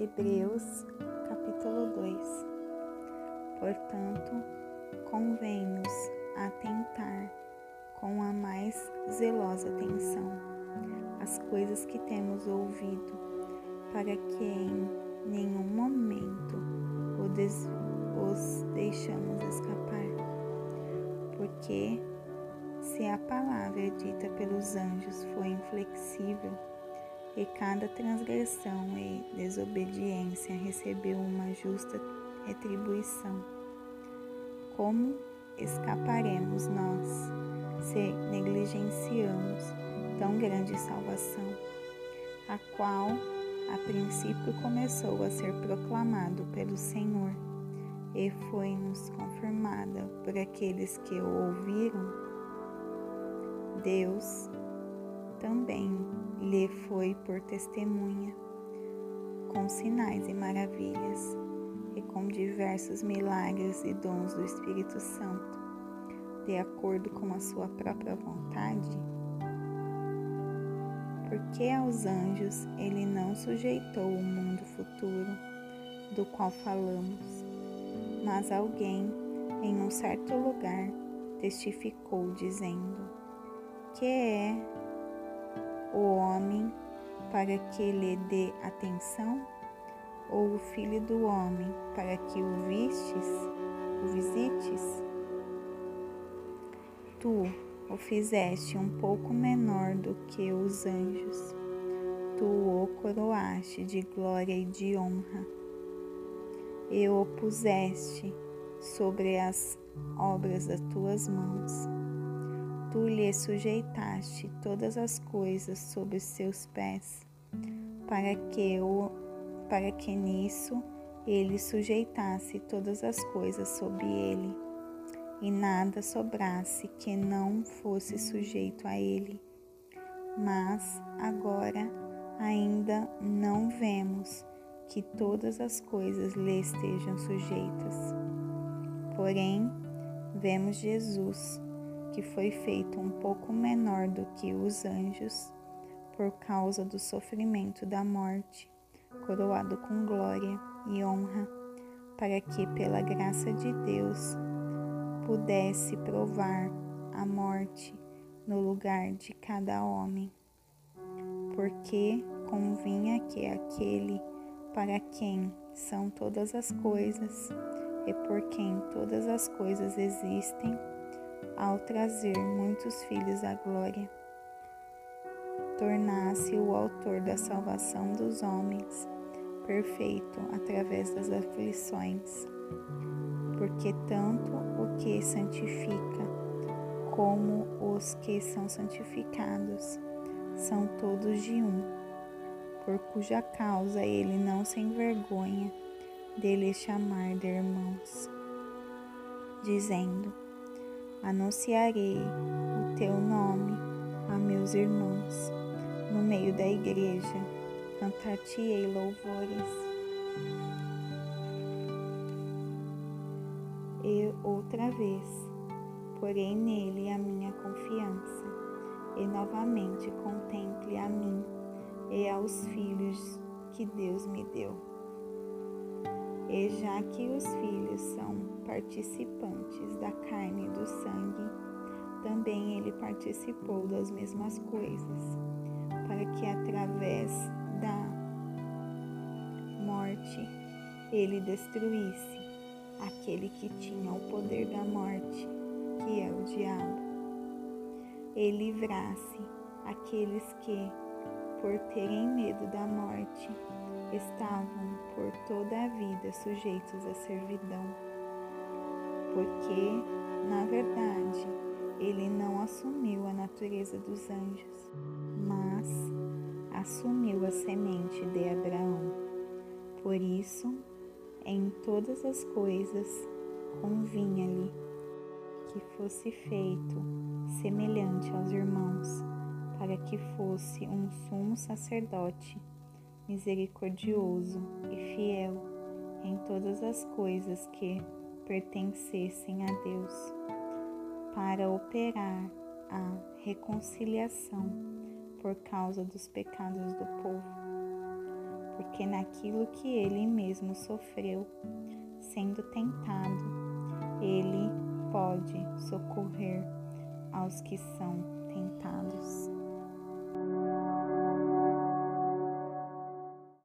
Hebreus capítulo 2 Portanto, convém-nos atentar com a mais zelosa atenção as coisas que temos ouvido, para que em nenhum momento os deixamos escapar. Porque se a palavra dita pelos anjos foi inflexível, e cada transgressão e desobediência recebeu uma justa retribuição. Como escaparemos nós se negligenciamos tão grande salvação, a qual a princípio começou a ser proclamado pelo Senhor e foi-nos confirmada por aqueles que o ouviram? Deus também lhe foi por testemunha, com sinais e maravilhas, e com diversos milagres e dons do Espírito Santo, de acordo com a sua própria vontade? Porque aos anjos ele não sujeitou o mundo futuro, do qual falamos, mas alguém em um certo lugar testificou, dizendo: Que é o homem para que lhe dê atenção? Ou o filho do homem para que o vistes, o visites? Tu o fizeste um pouco menor do que os anjos. Tu o coroaste de glória e de honra, e o puseste sobre as obras das tuas mãos tu lhe sujeitaste todas as coisas sob os seus pés, para que o para que nisso ele sujeitasse todas as coisas sob ele, e nada sobrasse que não fosse sujeito a ele. Mas agora ainda não vemos que todas as coisas lhe estejam sujeitas. Porém, vemos Jesus que foi feito um pouco menor do que os anjos, por causa do sofrimento da morte, coroado com glória e honra, para que, pela graça de Deus, pudesse provar a morte no lugar de cada homem. Porque convinha que aquele para quem são todas as coisas e por quem todas as coisas existem, ao trazer muitos filhos à glória, tornasse o autor da salvação dos homens perfeito através das aflições, porque tanto o que santifica como os que são santificados são todos de um, por cuja causa ele não se envergonha dele chamar de irmãos, dizendo: anunciarei o teu nome a meus irmãos no meio da igreja, cantar-te-ei louvores. E outra vez, porei nele a minha confiança, e novamente contemple a mim e aos filhos que Deus me deu. E já que os filhos são participantes da carne e do sangue, também ele participou das mesmas coisas, para que através da morte ele destruísse aquele que tinha o poder da morte, que é o diabo, e livrasse aqueles que, por terem medo da morte, estavam por toda a vida sujeitos à servidão, porque, na verdade, ele não assumiu a natureza dos anjos, mas assumiu a semente de Abraão. Por isso, em todas as coisas, convinha-lhe que fosse feito semelhante aos irmãos, para que fosse um sumo sacerdote misericordioso e fiel em todas as coisas que pertencessem a Deus, para operar a reconciliação por causa dos pecados do povo. porque naquilo que ele mesmo sofreu, sendo tentado, ele pode socorrer aos que são